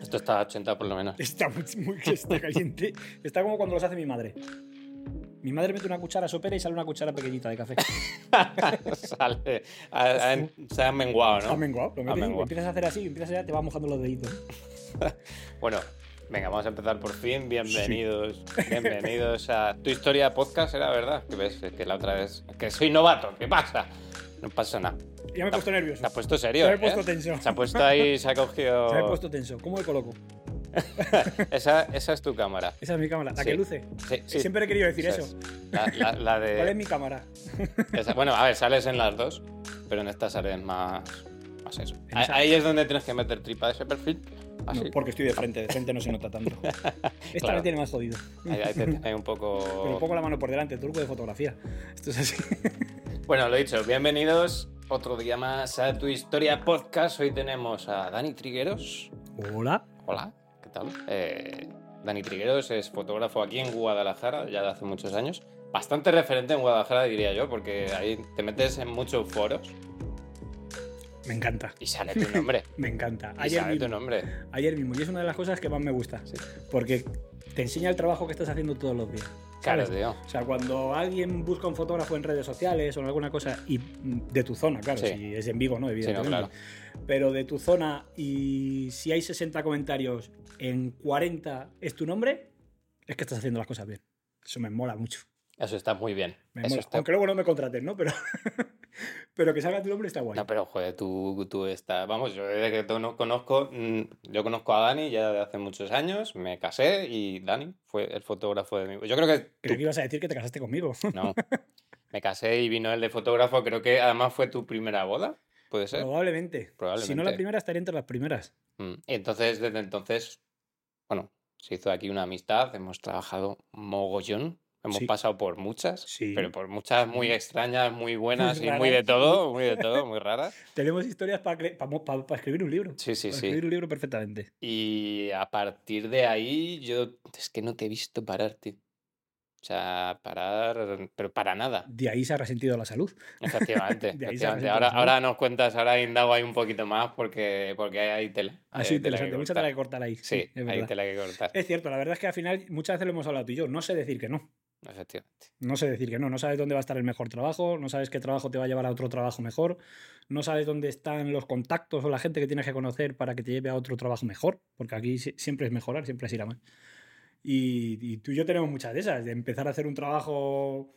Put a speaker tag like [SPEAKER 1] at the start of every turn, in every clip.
[SPEAKER 1] Esto está a 80 por lo menos.
[SPEAKER 2] Está muy, muy- está caliente. Está como cuando los hace mi madre. Mi madre mete una cuchara sopera y sale una cuchara pequeñita de café.
[SPEAKER 1] Sale. ha- ha- se ha menguado,
[SPEAKER 2] Ha
[SPEAKER 1] ¿no?
[SPEAKER 2] menguado. Lo
[SPEAKER 1] Ha
[SPEAKER 2] metes y
[SPEAKER 1] menguado.
[SPEAKER 2] empiezas a hacer así, empiezas a te vas mojando los deditos.
[SPEAKER 1] Bueno, venga, vamos a empezar por fin. Bienvenidos. Bienvenidos a tu historia podcast, ¿era verdad? Que ves que la otra vez. Que soy novato, ¿qué pasa? No pasa nada.
[SPEAKER 2] Ya me he puesto nervioso.
[SPEAKER 1] Se ha puesto serio.
[SPEAKER 2] Se
[SPEAKER 1] ¿eh?
[SPEAKER 2] puesto tenso.
[SPEAKER 1] Se ha puesto ahí, se ha cogido.
[SPEAKER 2] Se he puesto tenso. ¿Cómo me coloco?
[SPEAKER 1] esa, esa es tu cámara.
[SPEAKER 2] Esa es mi cámara. La
[SPEAKER 1] Sí.
[SPEAKER 2] que luce.
[SPEAKER 1] Sí, sí.
[SPEAKER 2] Siempre he querido decir
[SPEAKER 1] Esa
[SPEAKER 2] eso.
[SPEAKER 1] es. La, la- la de.
[SPEAKER 2] ¿Cuál es mi cámara?
[SPEAKER 1] Esa- bueno, a ver, sales en las dos, pero en esta sales más, más eso. Ahí- es donde tienes que meter tripa de ese perfil.
[SPEAKER 2] No, porque estoy de frente. De frente no se nota tanto. Esta
[SPEAKER 1] Claro.
[SPEAKER 2] me tiene más jodido.
[SPEAKER 1] Ahí, ahí te tiene un poco.
[SPEAKER 2] Pero un poco la mano por delante, truco de fotografía. Esto es así.
[SPEAKER 1] Bueno, lo dicho, bienvenidos otro día más a tu historia podcast. Hoy tenemos a Dani Trigueros.
[SPEAKER 2] Hola.
[SPEAKER 1] Hola, ¿qué tal? Eh, Dani Trigueros es fotógrafo aquí en Guadalajara, ya de hace muchos años. Bastante referente en Guadalajara, diría yo, porque ahí te metes en muchos foros
[SPEAKER 2] Me encanta.
[SPEAKER 1] y sale tu nombre.
[SPEAKER 2] Me encanta.
[SPEAKER 1] y
[SPEAKER 2] Ayer
[SPEAKER 1] sale tu
[SPEAKER 2] mismo,
[SPEAKER 1] nombre.
[SPEAKER 2] ayer mismo. Y es una de las cosas que más me gusta.
[SPEAKER 1] Sí.
[SPEAKER 2] Porque te enseña el trabajo que estás haciendo todos los días.
[SPEAKER 1] Claro.
[SPEAKER 2] O sea, cuando alguien busca un fotógrafo en redes sociales o en alguna cosa, y de tu zona, claro,
[SPEAKER 1] Sí.
[SPEAKER 2] si es en Vigo, ¿no? Evidentemente.
[SPEAKER 1] claro.
[SPEAKER 2] Pero de tu zona, y si hay 60 comentarios, en 40 es tu nombre, es que estás haciendo las cosas bien. Eso me mola mucho.
[SPEAKER 1] Eso está muy bien.
[SPEAKER 2] Me
[SPEAKER 1] Eso está-
[SPEAKER 2] Aunque luego no me contraten, ¿no? Pero, pero que salga tu nombre está guay.
[SPEAKER 1] No, pero joder, tú, tú estás. Vamos, yo desde que tú no conozco. mm, Yo conozco a Dani ya de hace muchos años. Me casé y Dani fue el fotógrafo de mi. Yo creo que.
[SPEAKER 2] Creo
[SPEAKER 1] tú-
[SPEAKER 2] que ibas a decir que te casaste conmigo.
[SPEAKER 1] No. Me casé y vino el de fotógrafo. Creo que además fue tu primera boda. ¿Puede ser?
[SPEAKER 2] Probablemente. Si no
[SPEAKER 1] Probablemente.
[SPEAKER 2] la primera, estaría entre las primeras.
[SPEAKER 1] Mm, y Entonces, desde entonces. Bueno, se hizo aquí una amistad. Hemos trabajado mogollón. Hemos
[SPEAKER 2] Sí.
[SPEAKER 1] pasado por muchas.
[SPEAKER 2] Sí.
[SPEAKER 1] Pero por muchas muy
[SPEAKER 2] Sí.
[SPEAKER 1] extrañas, muy buenas y muy de todo. Muy de todo, muy raras.
[SPEAKER 2] Tenemos historias para escribir un libro.
[SPEAKER 1] Sí, sí,
[SPEAKER 2] para
[SPEAKER 1] sí.
[SPEAKER 2] escribir un libro perfectamente.
[SPEAKER 1] Y a partir de ahí, yo es que no te he visto parar, tío. O sea, parar, pero para nada.
[SPEAKER 2] De ahí se ha resentido la salud.
[SPEAKER 1] Efectivamente. Ahora, ahora nos cuentas, ahora indago ahí un poquito más porque, porque hay tela. Tela que
[SPEAKER 2] interesante. Mucha tela que cortar ahí.
[SPEAKER 1] Sí,
[SPEAKER 2] es
[SPEAKER 1] hay tela que cortar.
[SPEAKER 2] Es cierto, la verdad es que al final muchas veces lo hemos hablado tú y yo. No sé decir que no.
[SPEAKER 1] Efectivamente.
[SPEAKER 2] No sé decir que no. No sabes dónde va a estar el mejor trabajo, no sabes qué trabajo te va a llevar a otro trabajo mejor, no sabes dónde están los contactos o la gente que tienes que conocer para que te lleve a otro trabajo mejor, porque aquí si- siempre es mejorar, siempre es ir a más. Y, y tú y yo tenemos muchas de esas, de empezar a hacer un trabajo,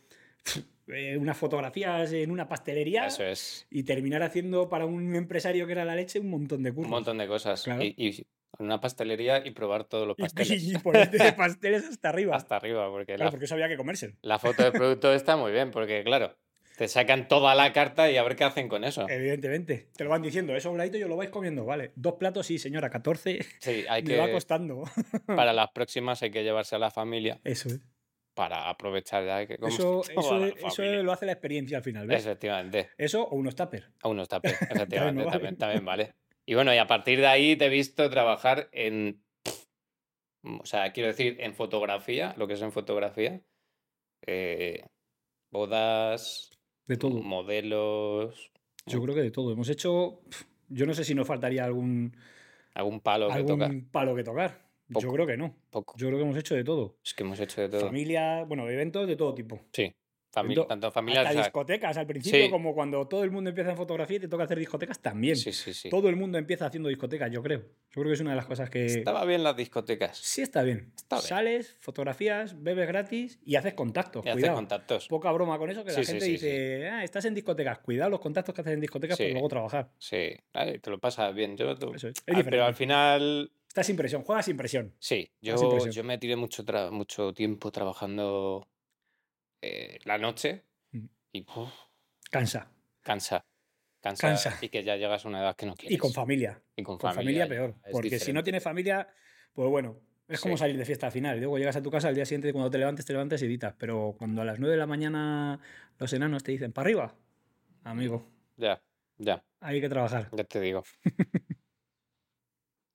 [SPEAKER 2] eh, unas fotografías en una pastelería
[SPEAKER 1] Eso es.
[SPEAKER 2] y terminar haciendo para un empresario que era la leche un montón de cursos.
[SPEAKER 1] Un montón de cosas.
[SPEAKER 2] Claro.
[SPEAKER 1] Y, y una pastelería y probar todos los
[SPEAKER 2] Y-
[SPEAKER 1] pasteles.
[SPEAKER 2] Y, ponerte pasteles hasta arriba.
[SPEAKER 1] Hasta arriba, porque
[SPEAKER 2] Claro,
[SPEAKER 1] la,
[SPEAKER 2] porque eso había que comerse.
[SPEAKER 1] la foto de producto está muy bien, porque claro, te sacan toda la carta y a ver qué hacen con eso.
[SPEAKER 2] Evidentemente. Te lo van diciendo, eso a un ladito y lo vais comiendo, vale. Dos platos, sí, señora, 14.
[SPEAKER 1] Sí, hay
[SPEAKER 2] Me va
[SPEAKER 1] que.
[SPEAKER 2] costando.
[SPEAKER 1] Para las próximas hay que llevarse a la familia
[SPEAKER 2] Eso es.
[SPEAKER 1] Para aprovechar ya que como
[SPEAKER 2] Eso, eso,
[SPEAKER 1] familia.
[SPEAKER 2] lo hace la experiencia al final, ¿ves?
[SPEAKER 1] Efectivamente.
[SPEAKER 2] Eso o unos tupper.
[SPEAKER 1] A unos tapes, efectivamente,
[SPEAKER 2] vale.
[SPEAKER 1] también, también vale. Y bueno, y a partir de ahí te he visto trabajar en. O sea, quiero decir, en fotografía, lo que es en fotografía. eh, bodas,
[SPEAKER 2] De todo.
[SPEAKER 1] modelos,
[SPEAKER 2] Yo creo que de todo. Hemos hecho. Yo no sé si nos faltaría algún,
[SPEAKER 1] algún palo que
[SPEAKER 2] algún palo que tocar. Yo creo que no.
[SPEAKER 1] Poco.
[SPEAKER 2] Yo creo que hemos hecho de todo.
[SPEAKER 1] Es que hemos hecho de todo.
[SPEAKER 2] Familia, bueno, eventos de todo tipo.
[SPEAKER 1] Sí. Tanto familiar.
[SPEAKER 2] Hasta discotecas al principio,
[SPEAKER 1] sí.
[SPEAKER 2] como cuando todo el mundo empieza en fotografía y te toca hacer discotecas también.
[SPEAKER 1] sí, sí, sí.
[SPEAKER 2] Todo el mundo empieza haciendo discotecas, yo creo. Yo creo que es una de las cosas que.
[SPEAKER 1] Estaba bien las discotecas.
[SPEAKER 2] Sí, está bien.
[SPEAKER 1] Está bien.
[SPEAKER 2] Sales, fotografías, bebes gratis y haces contactos.
[SPEAKER 1] Y
[SPEAKER 2] Cuidado.
[SPEAKER 1] contactos.
[SPEAKER 2] Poca broma con eso, que
[SPEAKER 1] Sí,
[SPEAKER 2] la gente
[SPEAKER 1] sí,
[SPEAKER 2] dice, ah, estás en discotecas. Cuidado los contactos que haces en discotecas para luego trabajar.
[SPEAKER 1] Sí, ay, te lo pasas bien. Yo, tú-
[SPEAKER 2] Eso es. Es
[SPEAKER 1] Ah, pero al final,
[SPEAKER 2] Estás sin presión, juegas sin presión.
[SPEAKER 1] sí, yo, yo me tiré mucho, mucho tiempo trabajando eh, la noche y uf,
[SPEAKER 2] Cansa.
[SPEAKER 1] cansa, cansa.
[SPEAKER 2] Cansa.
[SPEAKER 1] Y que ya llegas a una edad que no quieres.
[SPEAKER 2] Y con familia.
[SPEAKER 1] Y con
[SPEAKER 2] Con
[SPEAKER 1] familia.
[SPEAKER 2] familia, peor. Porque si no tienes familia, pues bueno, es como
[SPEAKER 1] Sí.
[SPEAKER 2] salir de fiesta al final. Luego llegas a tu casa al día siguiente, cuando te levantes, te levantas y editas. Pero cuando a las 9 de la mañana los enanos te dicen, para arriba, amigo,
[SPEAKER 1] Ya, ya,
[SPEAKER 2] hay que trabajar.
[SPEAKER 1] ya te digo.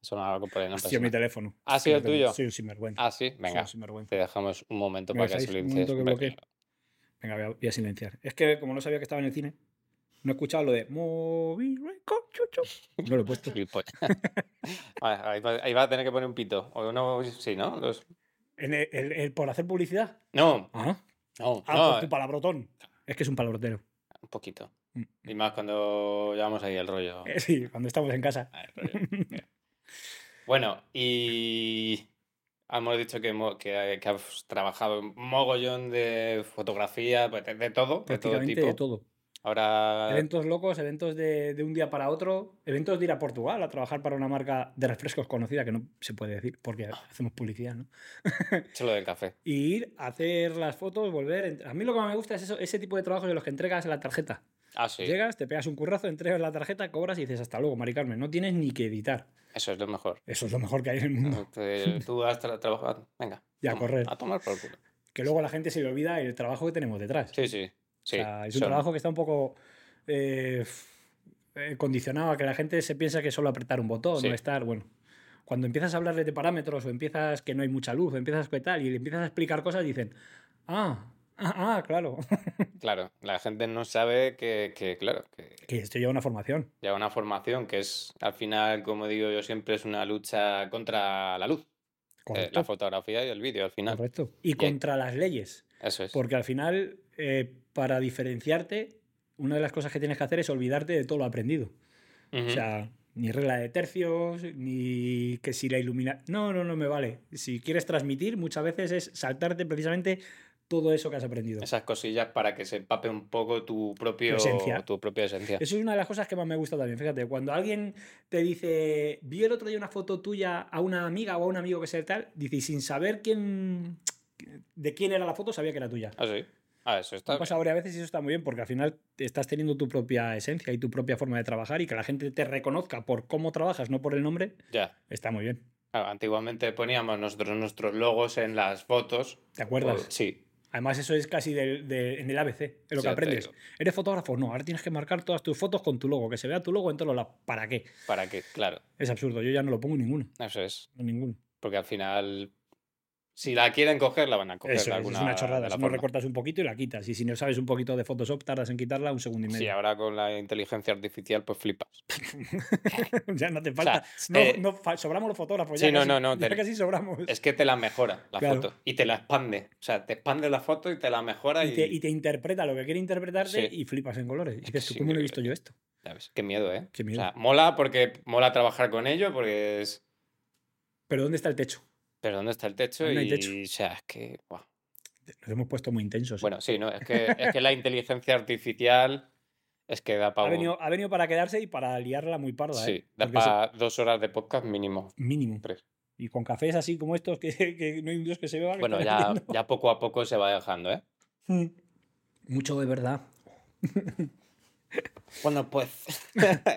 [SPEAKER 1] Sonaba algo por ahí, no
[SPEAKER 2] Hostia, mi teléfono.
[SPEAKER 1] ¿Ha sido
[SPEAKER 2] mi
[SPEAKER 1] tuyo?
[SPEAKER 2] Soy un sinvergüenza.
[SPEAKER 1] Ah, sí, venga, te dejamos un momento
[SPEAKER 2] ¿Me
[SPEAKER 1] para que silencies.
[SPEAKER 2] Venga, voy a, voy a silenciar. Es que como no sabía que estaba en el cine, No he escuchado lo de móvil, chucho. No lo he puesto.
[SPEAKER 1] Vale, ahí, va, ahí va a tener que poner un pito. O no, sí, ¿no? Los-
[SPEAKER 2] ¿En el, el- el por hacer publicidad?
[SPEAKER 1] No,
[SPEAKER 2] Ah,
[SPEAKER 1] no,
[SPEAKER 2] ah
[SPEAKER 1] no,
[SPEAKER 2] por tu palabrotón. Es que es un palabrotero.
[SPEAKER 1] un poquito.
[SPEAKER 2] Mm.
[SPEAKER 1] Y más cuando llevamos ahí el rollo.
[SPEAKER 2] Eh, Sí, cuando estamos en casa.
[SPEAKER 1] Ah, el rollo. Bueno, y hemos dicho que, que, que has trabajado un mogollón de fotografía, pues, de, de todo, de todo tipo.
[SPEAKER 2] de todo.
[SPEAKER 1] Ahora,
[SPEAKER 2] Eventos locos, eventos de, de un día para otro, eventos de ir a Portugal a trabajar para una marca de refrescos conocida, que no se puede decir porque hacemos publicidad, ¿no?
[SPEAKER 1] solo del café.
[SPEAKER 2] Y ir a hacer las fotos, volver. A mí lo que más me gusta es eso, ese tipo de trabajos de los que entregas la tarjeta.
[SPEAKER 1] Ah, sí,
[SPEAKER 2] Llegas, te pegas un currazo, entregas la tarjeta, cobras y dices hasta luego, Mari Carmen. No tienes ni que editar.
[SPEAKER 1] eso es lo mejor.
[SPEAKER 2] Eso es lo mejor que hay en el mundo.
[SPEAKER 1] Tú has tra- trabajado, venga.
[SPEAKER 2] Y a correr.
[SPEAKER 1] A tomar por culo.
[SPEAKER 2] Que luego la gente se le olvida el trabajo que tenemos detrás.
[SPEAKER 1] Sí, sí. sí.
[SPEAKER 2] O sea, es un
[SPEAKER 1] son-
[SPEAKER 2] trabajo que está un poco eh, eh, condicionado a que la gente se piensa que solo apretar un botón,
[SPEAKER 1] Sí.
[SPEAKER 2] no estar, bueno. Cuando empiezas a hablarle de parámetros o empiezas que no hay mucha luz, o empiezas que tal, y le empiezas a explicar cosas, dicen, ah, ah, ah, claro,
[SPEAKER 1] Claro, la gente no sabe que, que, claro, que
[SPEAKER 2] que esto lleva una formación.
[SPEAKER 1] lleva una formación que es, al final, como digo yo siempre, es una lucha contra la luz. eh, la fotografía y el vídeo, al final.
[SPEAKER 2] correcto. Y contra las leyes.
[SPEAKER 1] Eso es.
[SPEAKER 2] Porque al final, eh, para diferenciarte, una de las cosas que tienes que hacer es olvidarte de todo lo aprendido. O sea, ni regla de tercios, ni que si la ilumina. No, no, no me vale. Si quieres transmitir, muchas veces es saltarte precisamente todo eso que has aprendido.
[SPEAKER 1] Esas cosillas para que se empape un poco tu propio
[SPEAKER 2] esencia.
[SPEAKER 1] tu propia esencia.
[SPEAKER 2] Eso es una de las cosas que más me gusta también. Fíjate, cuando alguien te dice, vi el otro día una foto tuya a una amiga o a un amigo que sea tal, dice, y sin saber quién de quién era la foto, sabía que era tuya.
[SPEAKER 1] Ah, sí. Ah, eso está.
[SPEAKER 2] ha pasado varias veces y eso está muy bien porque al final estás teniendo tu propia esencia y tu propia forma de trabajar y que la gente te reconozca por cómo trabajas, no por el nombre,
[SPEAKER 1] Ya.
[SPEAKER 2] está muy bien.
[SPEAKER 1] Antiguamente poníamos nosotros nuestros logos en las fotos.
[SPEAKER 2] ¿Te acuerdas?
[SPEAKER 1] Por- Sí.
[SPEAKER 2] Además, eso es casi del- de- en el ABC, es lo
[SPEAKER 1] Sí,
[SPEAKER 2] que aprendes. ¿Eres fotógrafo? No, ahora tienes que marcar todas tus fotos con tu logo, que se vea tu logo en todos lados. ¿Para qué?
[SPEAKER 1] Para que, claro,
[SPEAKER 2] Es absurdo, yo ya no lo pongo en ninguno.
[SPEAKER 1] eso es.
[SPEAKER 2] En ninguno.
[SPEAKER 1] Porque al final, si la quieren coger, la van a coger.
[SPEAKER 2] Eso
[SPEAKER 1] alguna
[SPEAKER 2] es una chorrada.
[SPEAKER 1] la
[SPEAKER 2] Si no recortas un poquito y la quitas. Y si no sabes un poquito de Photoshop, tardas en quitarla un segundo y
[SPEAKER 1] Sí,
[SPEAKER 2] medio.
[SPEAKER 1] ahora con la inteligencia artificial, pues flipas.
[SPEAKER 2] ya no te
[SPEAKER 1] sea,
[SPEAKER 2] falta. no,
[SPEAKER 1] eh,
[SPEAKER 2] no sobramos los fotógrafos.
[SPEAKER 1] sí,
[SPEAKER 2] ya
[SPEAKER 1] no,
[SPEAKER 2] casi,
[SPEAKER 1] no, no,
[SPEAKER 2] ya
[SPEAKER 1] te-
[SPEAKER 2] casi sobramos.
[SPEAKER 1] Es que te la mejora la
[SPEAKER 2] Claro.
[SPEAKER 1] foto y te la expande. O sea, te expande la foto y te la mejora y,
[SPEAKER 2] Y te, y te interpreta lo que quiere interpretarte
[SPEAKER 1] Sí.
[SPEAKER 2] y flipas en colores. Y
[SPEAKER 1] Es
[SPEAKER 2] dices,
[SPEAKER 1] que
[SPEAKER 2] ¿tú
[SPEAKER 1] es
[SPEAKER 2] ¿cómo no he visto yo esto?
[SPEAKER 1] Ya ves, qué miedo, ¿eh?
[SPEAKER 2] Qué
[SPEAKER 1] O
[SPEAKER 2] miedo.
[SPEAKER 1] sea, mola porque mola trabajar con ello porque es...
[SPEAKER 2] Pero ¿dónde está el techo?
[SPEAKER 1] Pero ¿dónde está el techo?
[SPEAKER 2] No hay
[SPEAKER 1] y,
[SPEAKER 2] techo.
[SPEAKER 1] o sea, es que... buah.
[SPEAKER 2] Nos hemos puesto muy intensos. ¿eh?
[SPEAKER 1] Bueno, sí, ¿no? Es que, es que la inteligencia artificial es que da
[SPEAKER 2] ha,
[SPEAKER 1] para...
[SPEAKER 2] venido, ha venido para quedarse y para liarla muy parda.
[SPEAKER 1] Sí,
[SPEAKER 2] ¿eh?
[SPEAKER 1] da para dos horas de podcast mínimo.
[SPEAKER 2] Mínimo.
[SPEAKER 1] Tres.
[SPEAKER 2] Y con cafés así como estos que, que no hay un dios que se beba.
[SPEAKER 1] Bueno, ya, ya poco a poco se va dejando, ¿eh?
[SPEAKER 2] Mm. Mucho de verdad.
[SPEAKER 1] Bueno, pues...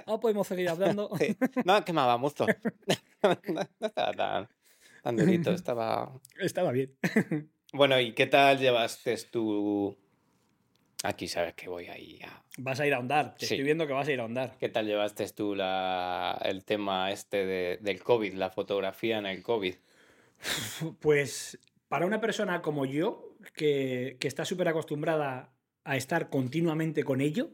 [SPEAKER 2] Ah, podemos seguir hablando.
[SPEAKER 1] Sí. No, quemaba mucho. no, no estaba tan, tan durito, estaba...
[SPEAKER 2] Estaba bien.
[SPEAKER 1] Bueno, ¿y qué tal llevaste tú? Aquí sabes que voy ahí a...
[SPEAKER 2] Vas a ir a ahondar. Te
[SPEAKER 1] Sí.
[SPEAKER 2] estoy viendo que vas a ir a ahondar.
[SPEAKER 1] ¿Qué tal llevaste tú la, el tema este de- del COVID, la fotografía en el COVID?
[SPEAKER 2] Pues para una persona como yo, que, que está súper acostumbrada a estar continuamente con ello,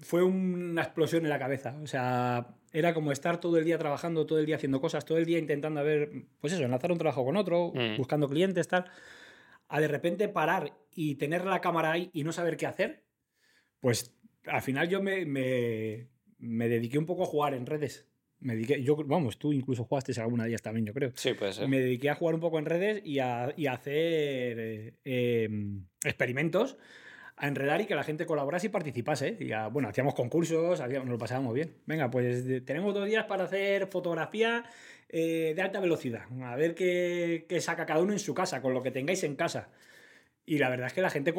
[SPEAKER 2] fue una explosión en la cabeza. O sea, era como estar todo el día trabajando, todo el día haciendo cosas, todo el día intentando ver, pues eso, enlazar un trabajo con otro,
[SPEAKER 1] Mm.
[SPEAKER 2] buscando clientes, tal. A de repente parar y tener la cámara ahí y no saber qué hacer, pues al final yo me, me, me dediqué un poco a jugar en redes. Me dediqué, yo, vamos, tú incluso jugaste alguna de ellas también, yo creo.
[SPEAKER 1] Sí, puede ser.
[SPEAKER 2] Me dediqué a jugar un poco en redes y a, y a hacer eh, em, experimentos, a enredar y que la gente colaborase y participase. Y a- bueno, hacíamos concursos, hacíamos- nos lo pasábamos bien. Venga, pues de- tenemos dos días para hacer fotografía eh, de alta velocidad. A ver qué, qué saca cada uno en su casa, con lo que tengáis en casa. Y la verdad es que la gente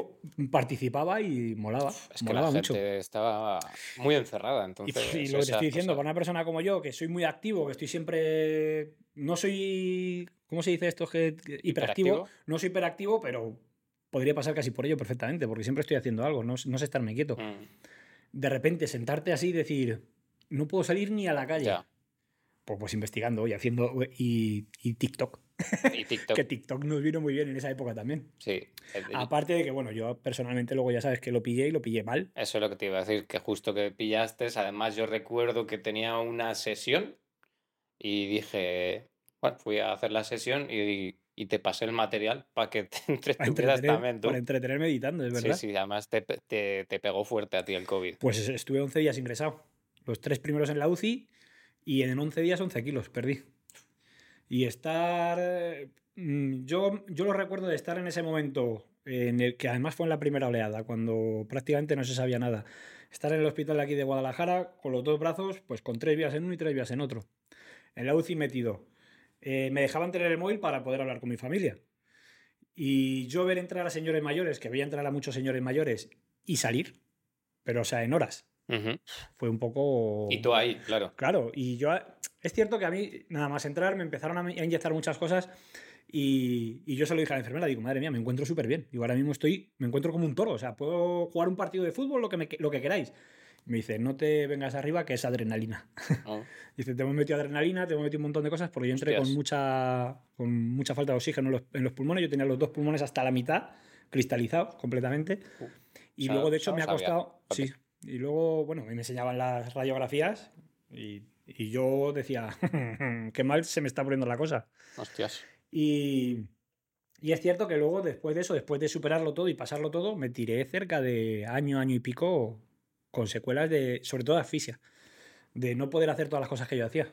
[SPEAKER 2] participaba y molaba.
[SPEAKER 1] Es que
[SPEAKER 2] molaba
[SPEAKER 1] la
[SPEAKER 2] mucho.
[SPEAKER 1] gente estaba muy encerrada,
[SPEAKER 2] Y,
[SPEAKER 1] entonces...
[SPEAKER 2] pf, y lo que te estoy diciendo, para una persona como yo, que soy muy activo, que estoy siempre. No soy. ¿Cómo se dice esto? Que- hiperactivo.
[SPEAKER 1] ¿Hiperactivo?
[SPEAKER 2] No soy hiperactivo, pero podría pasar casi por ello perfectamente, porque siempre estoy haciendo algo, no, no sé estarme quieto.
[SPEAKER 1] Mm,
[SPEAKER 2] De repente sentarte así y decir, no puedo salir ni a la calle.
[SPEAKER 1] ya.
[SPEAKER 2] Pues, pues investigando y haciendo. Y, y TikTok.
[SPEAKER 1] Y TikTok.
[SPEAKER 2] Que TikTok nos vino muy bien en esa época también.
[SPEAKER 1] Sí.
[SPEAKER 2] Aparte de que, bueno, yo personalmente luego ya sabes que lo pillé y lo pillé mal.
[SPEAKER 1] Eso es lo que te iba a decir, que justo que pillaste. Además, yo recuerdo que tenía una sesión y dije, bueno, fui a hacer la sesión y, y te pasé el material para que te entretuvieras
[SPEAKER 2] entretener,
[SPEAKER 1] también tú.
[SPEAKER 2] para entretenerme editando, es
[SPEAKER 1] Sí,
[SPEAKER 2] verdad.
[SPEAKER 1] sí, además te, te, te pegó fuerte a ti el COVID.
[SPEAKER 2] Pues estuve 11 días ingresado. Los tres primeros en la UCI y en 11 días 11 kilos, perdí. Y estar... mm, Yo, yo lo recuerdo de estar en ese momento, en el que además fue en la primera oleada, cuando prácticamente no se sabía nada. Estar en el hospital de aquí de Guadalajara con los dos brazos, pues con tres vías en uno y tres vías en otro. En la UCI metido. Eh, me dejaban tener el móvil para poder hablar con mi familia. Y yo ver entrar a señores mayores, que veía entrar a muchos señores mayores y salir, pero o sea, en horas. Fue un poco...
[SPEAKER 1] Y tú ahí, claro.
[SPEAKER 2] Claro, y yo... Es cierto que a mí, nada más entrar, me empezaron a, a inyectar muchas cosas y, y yo se lo dije a la enfermera, digo, madre mía, me encuentro súper bien. Digo, ahora mismo estoy, me encuentro como un toro, o sea, puedo jugar un partido de fútbol, lo que, me, lo que queráis. Me dice, no te vengas arriba, que es adrenalina.
[SPEAKER 1] Oh,
[SPEAKER 2] Dice, te hemos metido adrenalina, te hemos metido un montón de cosas, porque yo entré con mucha, con mucha falta de oxígeno en los, en los pulmones. Yo tenía los dos pulmones hasta la mitad, cristalizados completamente.
[SPEAKER 1] Uh,
[SPEAKER 2] Y luego, de hecho, me ha
[SPEAKER 1] sabía.
[SPEAKER 2] costado. Sí. Y luego, bueno, me enseñaban las radiografías y, y yo decía, qué mal se me está poniendo la cosa.
[SPEAKER 1] hostias.
[SPEAKER 2] Y, y es cierto que luego, después de eso, después de superarlo todo y pasarlo todo, me tiré cerca de año, año y pico con secuelas de, sobre todo de asfixia, de no poder hacer todas las cosas que yo hacía.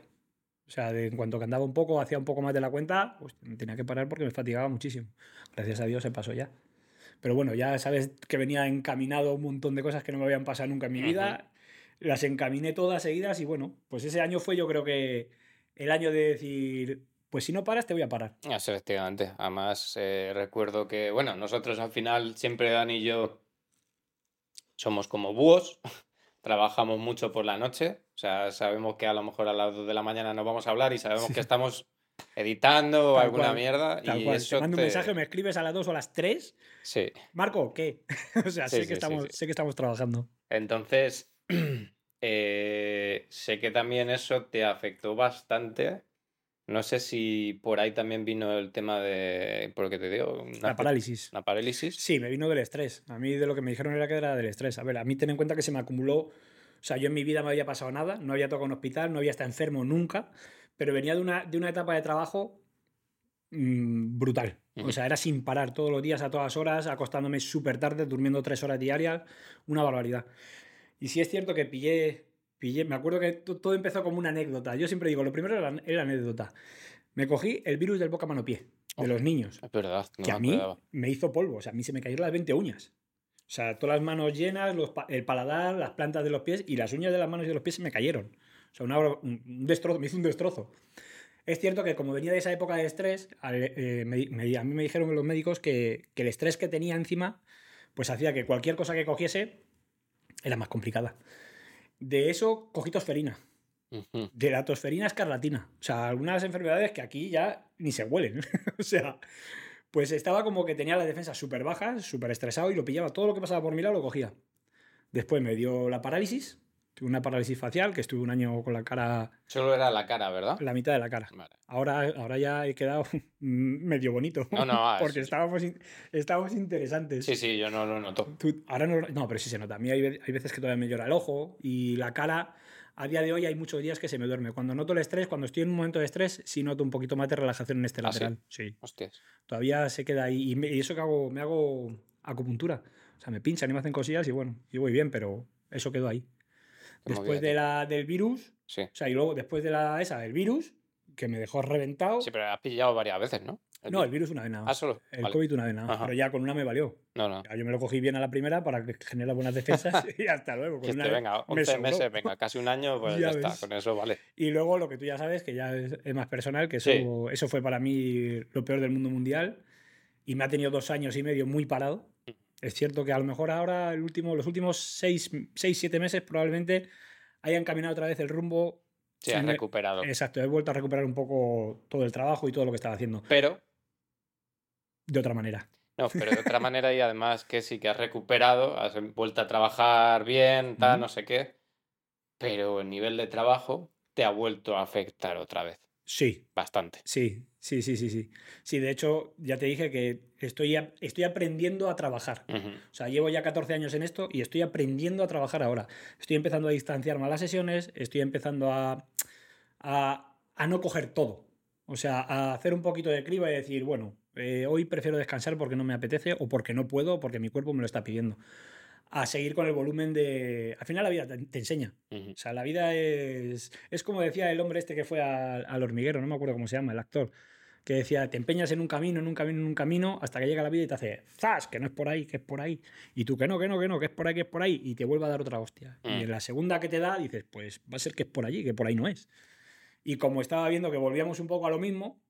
[SPEAKER 2] O sea, de en cuanto que andaba un poco, hacía un poco más de la cuenta, pues tenía que parar porque me fatigaba muchísimo. Gracias a Dios se pasó ya. Pero bueno, ya sabes que venía encaminado un montón de cosas que no me habían pasado nunca en mi vida. Las encaminé todas seguidas y bueno, pues ese año fue yo creo que el año de decir, pues si no paras, te voy a parar.
[SPEAKER 1] Eso, efectivamente. Además, eh, recuerdo que, bueno, nosotros al final, siempre Dani y yo somos como búhos, trabajamos mucho por la noche, o sea, sabemos que a lo mejor a las 2 de la mañana no vamos a hablar y sabemos que estamos editando o alguna
[SPEAKER 2] cual,
[SPEAKER 1] mierda y
[SPEAKER 2] cual.
[SPEAKER 1] eso
[SPEAKER 2] te mando
[SPEAKER 1] te-
[SPEAKER 2] un mensaje, me escribes a las 2 o a las 3.
[SPEAKER 1] Sí,
[SPEAKER 2] Marco, ¿qué? o sea,
[SPEAKER 1] Sí,
[SPEAKER 2] sé,
[SPEAKER 1] sí,
[SPEAKER 2] que estamos, sé que estamos trabajando.
[SPEAKER 1] entonces, eh, sé que también eso te afectó bastante. No sé si por ahí también vino el tema de, por lo que te digo, una,
[SPEAKER 2] La parálisis.
[SPEAKER 1] una parálisis.
[SPEAKER 2] Sí, me vino del estrés. A mí de lo que me dijeron era que era del estrés. A ver, a mí ten en cuenta que se me acumuló. O sea, yo en mi vida me había pasado nada, no había tocado un hospital, no había estado enfermo nunca, pero venía de una, de una etapa de trabajo mm, brutal. O sea, era sin parar todos los días, a todas horas, acostándome súper tarde, durmiendo tres horas diarias, una barbaridad. Y sí es cierto que pillé, pillé, me acuerdo que to- todo empezó como una anécdota. Yo siempre digo, lo primero era, era anécdota. Me cogí el virus del boca mano pie de
[SPEAKER 1] Oh.
[SPEAKER 2] los niños
[SPEAKER 1] Es verdad, no
[SPEAKER 2] que a mí
[SPEAKER 1] acordaba.
[SPEAKER 2] me hizo polvo. O sea, a mí se me cayeron las 20 uñas. O sea, todas las manos llenas, los el paladar, las plantas de los pies y las uñas de las manos y de los pies se me cayeron. O sea, una, un destrozo, me hizo un destrozo. Es cierto que como venía de esa época de estrés, al- eh, me- me- a mí me dijeron los médicos que, que el estrés que tenía encima pues hacía que cualquier cosa que cogiese era más complicada. De eso cogí tosferina. De la tosferina escarlatina. O sea, algunas enfermedades que aquí ya ni se huelen. o sea, pues estaba como que tenía las defensas súper bajas, súper estresado y lo pillaba. Todo lo que pasaba por mi lado lo cogía. Después me dio la parálisis. Tuve una parálisis facial, que estuve un año con la cara,
[SPEAKER 1] Solo era la cara, ¿verdad?
[SPEAKER 2] la mitad de la cara.
[SPEAKER 1] Vale.
[SPEAKER 2] Ahora, ahora ya he quedado medio bonito.
[SPEAKER 1] No, no, ah,
[SPEAKER 2] porque
[SPEAKER 1] sí.
[SPEAKER 2] estábamos, in- estábamos interesantes.
[SPEAKER 1] Sí, sí, yo no lo noto.
[SPEAKER 2] Tú- ahora no, no, pero sí se nota. A mí hay, hay veces que todavía me llora el ojo y la cara, a día de hoy hay muchos días que se me duerme. Cuando noto el estrés, cuando estoy en un momento de estrés, sí noto un poquito más de relajación en este
[SPEAKER 1] ¿Ah, sí?
[SPEAKER 2] lateral. Sí.
[SPEAKER 1] Hostias.
[SPEAKER 2] Todavía se queda ahí. Y, me- y eso que hago, me hago acupuntura. O sea, me pinchan y me hacen cosillas y bueno, y voy bien, pero eso quedó ahí. Después de la, del virus,
[SPEAKER 1] Sí.
[SPEAKER 2] o sea, y luego después de la esa, el virus, que me dejó reventado.
[SPEAKER 1] Sí, pero has pillado varias veces, ¿no?
[SPEAKER 2] no, el virus una vez nada
[SPEAKER 1] Ah, solo.
[SPEAKER 2] El
[SPEAKER 1] Vale.
[SPEAKER 2] COVID una vez nada.
[SPEAKER 1] Ajá.
[SPEAKER 2] Pero ya con una me valió.
[SPEAKER 1] No, no.
[SPEAKER 2] Yo me lo cogí bien a la primera para que genere buenas defensas y hasta luego. Con
[SPEAKER 1] este, venga,
[SPEAKER 2] me
[SPEAKER 1] 11
[SPEAKER 2] sobró.
[SPEAKER 1] meses, venga, casi un año, pues
[SPEAKER 2] Ya
[SPEAKER 1] ya, está. Con eso vale.
[SPEAKER 2] Y luego lo que tú ya sabes, que ya es, es más personal, que eso,
[SPEAKER 1] Sí.
[SPEAKER 2] eso fue para mí lo peor del mundo mundial y me ha tenido dos años y medio muy parado. Es cierto que a lo mejor ahora el último, los últimos seis, seis, siete meses probablemente hayan caminado otra vez el rumbo.
[SPEAKER 1] Sí,
[SPEAKER 2] sin
[SPEAKER 1] has
[SPEAKER 2] me-
[SPEAKER 1] recuperado.
[SPEAKER 2] Exacto, he vuelto a recuperar un poco todo el trabajo y todo lo que estaba haciendo
[SPEAKER 1] Pero,
[SPEAKER 2] de otra manera.
[SPEAKER 1] no, pero de otra manera y además que sí que has recuperado, has vuelto a trabajar bien, tal, no sé qué. Pero el nivel de trabajo te ha vuelto a afectar otra vez.
[SPEAKER 2] Sí,
[SPEAKER 1] Bastante.
[SPEAKER 2] sí, sí, sí, sí, sí. Sí, de hecho, ya te dije que estoy, a- estoy aprendiendo a trabajar. O sea, llevo ya 14 años en esto y estoy aprendiendo a trabajar ahora. Estoy empezando a distanciarme a las sesiones, estoy empezando a, a, a no coger todo. O sea, a hacer un poquito de criba y decir, bueno, eh, hoy prefiero descansar porque no me apetece o porque no puedo o porque mi cuerpo me lo está pidiendo. A seguir con el volumen de... Al final la vida te, enseña.
[SPEAKER 1] Ujú.
[SPEAKER 2] O sea, la vida es... Es como decía el hombre este que fue al, al hormiguero, no me acuerdo cómo se llama, el actor, que decía, te empeñas en un camino, en un camino, en un camino, hasta que llega la vida y te hace, ¡zas! Que no es por ahí, que es por ahí. Y tú, que no, que no, que no, que es por ahí, que es por ahí. Y te vuelve a dar otra hostia.
[SPEAKER 1] Mm.
[SPEAKER 2] Y en la segunda que te da, dices, pues va a ser que es por allí, que por ahí no es. Y como estaba viendo que volvíamos un poco a lo mismo,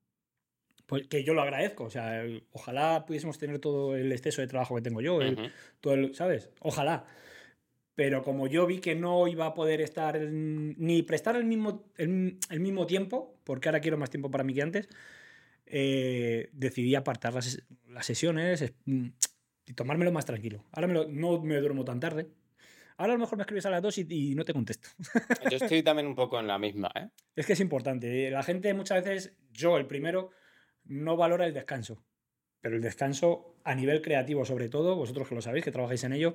[SPEAKER 2] pues que yo lo agradezco. O sea, ojalá pudiésemos tener todo el exceso de trabajo que tengo yo, el-
[SPEAKER 1] Ujú.
[SPEAKER 2] todo el- ¿sabes? Ojalá. Pero como yo vi que no iba a poder estar ni prestar el mismo, el, el mismo tiempo, porque ahora quiero más tiempo para mí que antes, eh, decidí apartar las, las sesiones es- mm, y tomármelo más tranquilo. Ahora me lo- no me duermo tan tarde. Ahora a lo mejor me escribes a las 2 y, y no te contesto.
[SPEAKER 1] Yo estoy también un poco en la misma, ¿eh?
[SPEAKER 2] Es que es importante. La gente muchas veces, yo el primero, no valora el descanso. Pero el descanso a nivel creativo, sobre todo, vosotros que lo sabéis, que trabajáis en ello,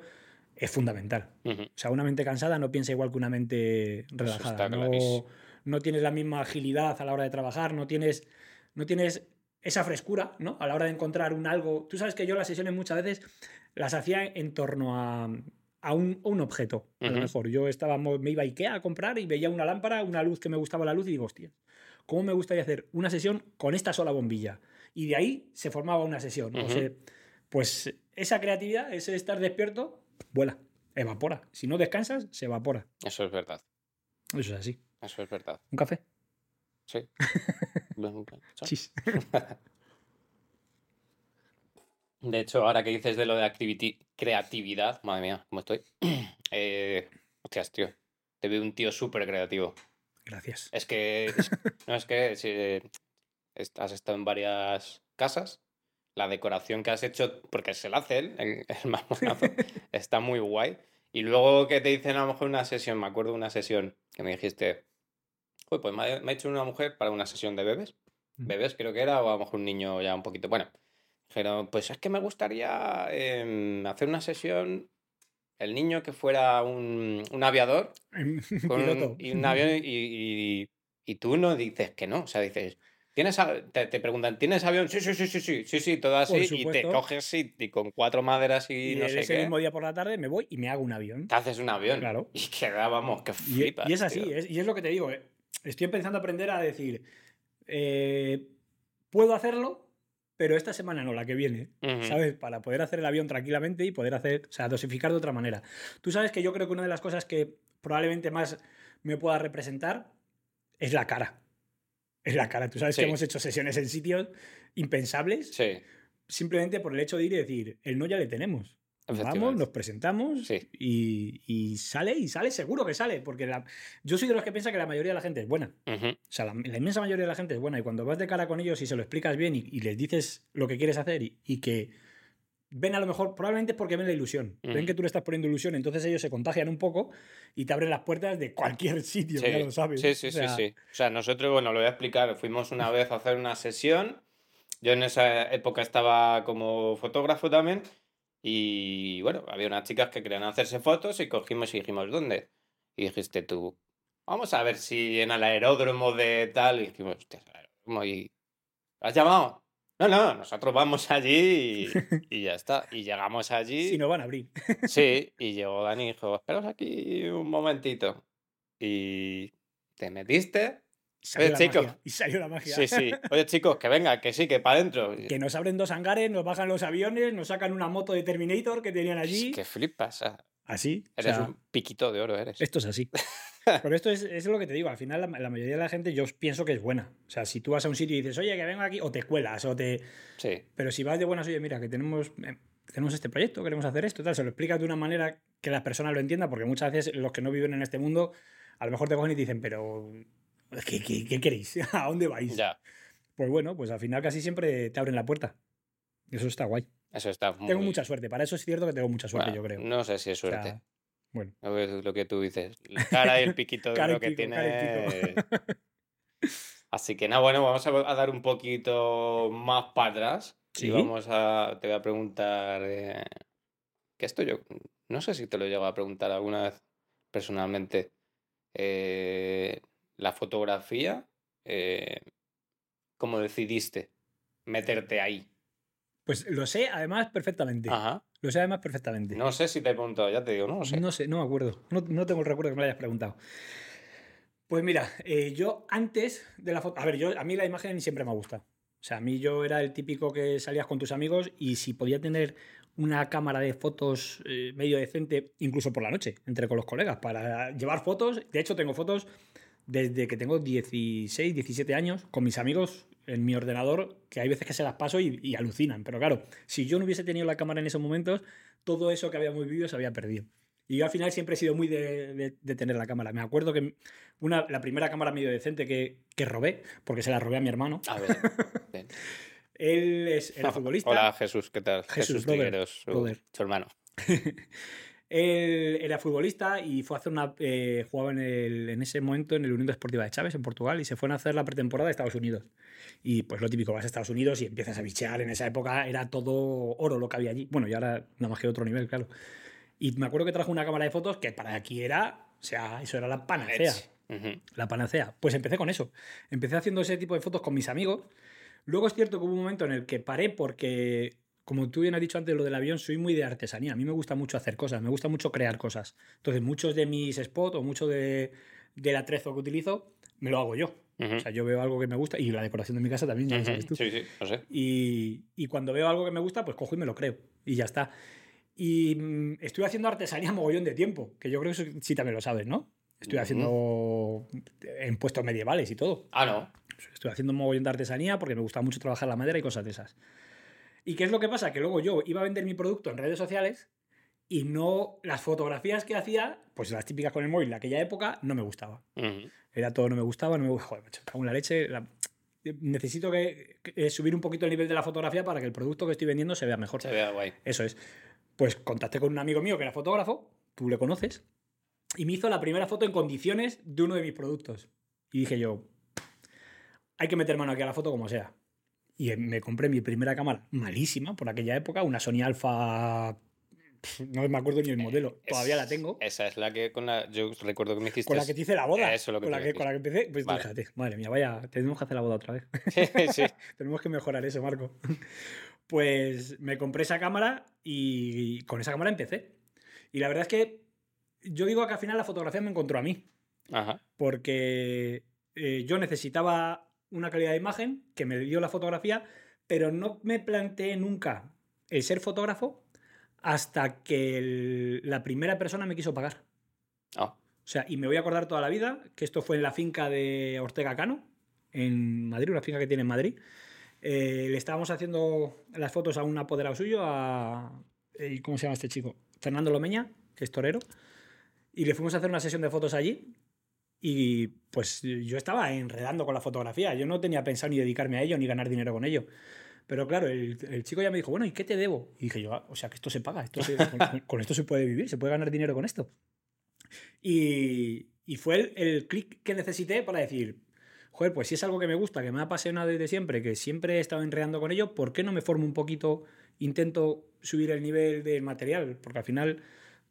[SPEAKER 2] es fundamental. O sea, una mente cansada no piensa igual que una mente relajada. No, no tienes la misma agilidad a la hora de trabajar, no tienes, no tienes esa frescura ¿no? a la hora de encontrar un algo. Tú sabes que yo las sesiones muchas veces las hacía en torno a, a un, a un objeto. A lo mejor yo estaba, me iba a Ikea a comprar y veía una lámpara, una luz que me gustaba la luz y digo, hostia, ¿cómo me gustaría hacer una sesión con esta sola bombilla? Y de ahí se formaba una sesión. O sea, pues esa creatividad, ese estar despierto, vuela, evapora. Si no descansas, se evapora.
[SPEAKER 1] Eso es verdad.
[SPEAKER 2] Eso es así.
[SPEAKER 1] Eso es verdad.
[SPEAKER 2] ¿Un café?
[SPEAKER 1] Sí.
[SPEAKER 2] Chis.
[SPEAKER 1] De hecho, ahora que dices de lo de creatividad, madre mía, ¿cómo estoy? Eh, hostias, tío. Te veo un tío súper creativo.
[SPEAKER 2] Gracias.
[SPEAKER 1] Es que. es- no, es que si, has estado en varias casas. La decoración que has hecho, porque se la hace él, el, el mamonazo, está muy guay. Y luego que te dicen a lo mejor una sesión, me acuerdo de una sesión que me dijiste, "Joder, pues me ha, me ha hecho una mujer para una sesión de bebés.
[SPEAKER 2] Ujú.
[SPEAKER 1] Bebés creo que era, o a lo mejor un niño ya un poquito. Bueno, dijeron, pues es que me gustaría em, hacer una sesión, el niño que fuera un, un aviador con un-
[SPEAKER 2] Piloto.
[SPEAKER 1] y un avión y, y- y tú no dices que no, o sea, dices, ¿tienes te, te preguntan, ¿tienes avión? Sí, sí, sí, sí, sí, sí, sí, todo así, y te coges y, y con cuatro maderas y, no sé
[SPEAKER 2] ese
[SPEAKER 1] qué,
[SPEAKER 2] mismo día por la tarde me voy y me hago un avión.
[SPEAKER 1] te haces un avión.
[SPEAKER 2] Claro.
[SPEAKER 1] Y queda, vamos, que
[SPEAKER 2] Y,
[SPEAKER 1] flipas.
[SPEAKER 2] y es así, es- y es lo que te digo. eh. Estoy empezando a aprender a decir, eh, puedo hacerlo, pero esta semana no, la que viene. ¿sabes? Para poder hacer el avión tranquilamente y poder hacer, o sea, dosificar de otra manera. Tú sabes que yo creo que una de las cosas que probablemente más me pueda representar es la cara. Es la cara. Tú sabes
[SPEAKER 1] Sí.
[SPEAKER 2] que hemos hecho sesiones en sitios impensables
[SPEAKER 1] Sí,
[SPEAKER 2] simplemente por el hecho de ir y decir, el no ya le tenemos. Vamos, nos presentamos
[SPEAKER 1] Sí.
[SPEAKER 2] y, y sale, y sale, seguro que sale, porque la- yo soy de los que piensa que la mayoría de la gente es buena.
[SPEAKER 1] Ujú.
[SPEAKER 2] O sea, la, la inmensa mayoría de la gente es buena y cuando vas de cara con ellos y se lo explicas bien y, y les dices lo que quieres hacer y, y que ven a lo mejor, probablemente es porque ven la ilusión, ven que tú le estás poniendo ilusión, entonces ellos se contagian un poco y te abren las puertas de cualquier sitio,
[SPEAKER 1] Sí,
[SPEAKER 2] ya lo sabes.
[SPEAKER 1] Sí, sí,
[SPEAKER 2] O sea,
[SPEAKER 1] sí, sí. O sea, nosotros, bueno, lo voy a explicar. Fuimos una vez a hacer una sesión. Yo en esa época estaba como fotógrafo también. Y bueno, había unas chicas que querían hacerse fotos y cogimos y dijimos, ¿dónde? Y dijiste tú, vamos a ver si en el aeródromo de tal. Y dijimos, hostia, aeródromo y... ¿Has llamado? No, no, nosotros vamos allí y, y ya está. Y llegamos allí.
[SPEAKER 2] Si no van a abrir.
[SPEAKER 1] Sí, y llegó Dani y dijo, esperaos aquí un momentito. Y te metiste.
[SPEAKER 2] Y salió
[SPEAKER 1] Oye,
[SPEAKER 2] la
[SPEAKER 1] chico.
[SPEAKER 2] magia, y salió la magia.
[SPEAKER 1] Sí, sí. Oye, chicos, que venga, que sí, que para adentro.
[SPEAKER 2] Que nos abren dos hangares, nos bajan los aviones, nos sacan una moto de Terminator que tenían allí.
[SPEAKER 1] Que flipas. ah.
[SPEAKER 2] Así. o
[SPEAKER 1] Eres
[SPEAKER 2] sea,
[SPEAKER 1] un piquito de oro, eres.
[SPEAKER 2] Esto es así. Pero esto es, es lo que te digo. Al final, la, la mayoría de la gente yo pienso que es buena. O sea, si tú vas a un sitio y dices, oye, que vengo aquí, o te cuelas, o te.
[SPEAKER 1] Sí,
[SPEAKER 2] Pero si vas de buenas, oye, mira, que tenemos, eh, tenemos este proyecto, queremos hacer esto, tal, se lo explicas de una manera que las personas lo entiendan, porque muchas veces los que no viven en este mundo, a lo mejor te cogen y te dicen, pero. ¿Qué, qué, qué queréis? ¿A dónde vais?
[SPEAKER 1] ya.
[SPEAKER 2] Pues bueno, pues al final casi siempre te abren la puerta. Eso está guay.
[SPEAKER 1] Eso está muy...
[SPEAKER 2] Tengo mucha suerte. Para eso es cierto que tengo mucha suerte,
[SPEAKER 1] Bueno,
[SPEAKER 2] yo creo.
[SPEAKER 1] No sé si es
[SPEAKER 2] O sea,
[SPEAKER 1] suerte.
[SPEAKER 2] bueno.
[SPEAKER 1] Lo que, lo que tú dices. La cara y el piquito de
[SPEAKER 2] Cara
[SPEAKER 1] oro que
[SPEAKER 2] pico,
[SPEAKER 1] tiene. Así que nada, bueno, vamos a, a dar un poquito más para atrás.
[SPEAKER 2] Sí.
[SPEAKER 1] Y vamos a. Te voy a preguntar. eh, que esto yo. No sé si te lo llego a preguntar alguna vez personalmente. eh, la fotografía. eh, ¿Cómo decidiste meterte ahí?
[SPEAKER 2] Pues lo sé además perfectamente.
[SPEAKER 1] Ajá.
[SPEAKER 2] Lo sé además perfectamente.
[SPEAKER 1] No sé si te he preguntado, ya te digo, no lo sé.
[SPEAKER 2] No sé, no me acuerdo. No, no tengo el recuerdo que me lo hayas preguntado. Pues mira, eh, yo antes de la foto. A ver, yo, a mí la imagen siempre me ha gustado. O sea, a mí yo era el típico que salías con tus amigos y si podía tener una cámara de fotos eh, medio decente, incluso por la noche, entre con los colegas, para llevar fotos. De hecho, tengo fotos desde que tengo 16, 17 años con mis amigos en mi ordenador, que hay veces que se las paso y, y alucinan. Pero claro, si yo no hubiese tenido la cámara en esos momentos, todo eso que habíamos vivido se había perdido. Y yo al final siempre he sido muy de, de- de tener la cámara. Me acuerdo que una, la primera cámara medio decente que, que robé, porque se la robé a mi hermano,
[SPEAKER 1] A ver. bien.
[SPEAKER 2] él es, era futbolista.
[SPEAKER 1] Hola Jesús, ¿qué tal?
[SPEAKER 2] Jesús, brother,
[SPEAKER 1] Trigueros, su,
[SPEAKER 2] brother.
[SPEAKER 1] su hermano.
[SPEAKER 2] Él era futbolista y fue a hacer una. eh, jugaba en, el- en ese momento en el Unión Deportiva de Chávez, en Portugal, y se fueron a hacer la pretemporada de Estados Unidos. Y pues lo típico, vas a Estados Unidos y empiezas a bichear. En esa época era todo oro lo que había allí. Bueno, y ahora nada más que otro nivel, claro. Y me acuerdo que trajo una cámara de fotos que para aquí era. O sea, eso era la panacea. La panacea. Pues empecé con eso. Empecé haciendo ese tipo de fotos con mis amigos. Luego es cierto que hubo un momento en el que paré porque, como tú bien has dicho antes, lo del avión, soy muy de artesanía. A mí me gusta mucho hacer cosas, me gusta mucho crear cosas. Entonces, muchos de mis spots o mucho de, del atrezo que utilizo, me lo hago yo. O sea, yo veo algo que me gusta y la decoración de mi casa también, ya lo sabes tú.
[SPEAKER 1] Sí, sí, no sé.
[SPEAKER 2] Y, y cuando veo algo que me gusta, pues cojo y me lo creo. Y ya está. Y mm, estoy haciendo artesanía mogollón de tiempo, que yo creo que sí también lo sabes, ¿no? Estoy haciendo en puestos medievales y todo.
[SPEAKER 1] Ah, no.
[SPEAKER 2] Estoy haciendo un mogollón de artesanía porque me gusta mucho trabajar la madera y cosas de esas. ¿Y qué es lo que pasa? Que luego yo iba a vender mi producto en redes sociales y no las fotografías que hacía, pues las típicas con el móvil de aquella época, no me gustaba. Era todo, no me gustaba, no me gustaba. Joder, macho, cago en la leche. la- Necesito que, que- subir un poquito el nivel de la fotografía para que el producto que estoy vendiendo se vea mejor.
[SPEAKER 1] Se vea guay.
[SPEAKER 2] Eso es. Pues contacté con un amigo mío que era fotógrafo, tú le conoces, y me hizo la primera foto en condiciones de uno de mis productos. Y dije yo, hay que meter mano aquí a la foto como sea. Y me compré mi primera cámara, malísima por aquella época, una Sony Alpha, no me acuerdo ni el modelo, todavía la tengo.
[SPEAKER 1] Esa es la que con la. Yo recuerdo que me hiciste.
[SPEAKER 2] Con la que te hice la boda.
[SPEAKER 1] Eso es lo que
[SPEAKER 2] con, la que, con la que empecé. Pues
[SPEAKER 1] Vale.
[SPEAKER 2] fíjate, madre mía, vaya, tenemos que hacer la boda otra vez.
[SPEAKER 1] sí.
[SPEAKER 2] Tenemos que mejorar eso, Marco. Pues me compré esa cámara y con esa cámara empecé. Y la verdad es que yo digo que al final la fotografía me encontró a mí,
[SPEAKER 1] Ajá.
[SPEAKER 2] porque eh, yo necesitaba una calidad de imagen que me dio la fotografía, pero no me planteé nunca el ser fotógrafo hasta que el- la primera persona me quiso pagar.
[SPEAKER 1] Ah,
[SPEAKER 2] O sea, y me voy a acordar toda la vida que esto fue en la finca de Ortega Cano, en Madrid, una finca que tiene en Madrid. Eh, le estábamos haciendo las fotos a un apoderado suyo, a. ¿Cómo se llama este chico? Fernando Lomeña, que es torero. Y le fuimos a hacer una sesión de fotos allí. Y pues yo estaba enredando con la fotografía. Yo no tenía pensado ni dedicarme a ello ni ganar dinero con ello. Pero claro, el, el chico ya me dijo, bueno, ¿y qué te debo? Y dije yo, "Ah, o sea, que esto se paga, esto se- con, con esto se puede vivir, se puede ganar dinero con esto. Y, y fue el, el clic que necesité para decir, joder, pues si es algo que me gusta, que me ha apasionado desde siempre, que siempre he estado enredando con ello, ¿por qué no me formo un poquito, intento subir el nivel del material? Porque al final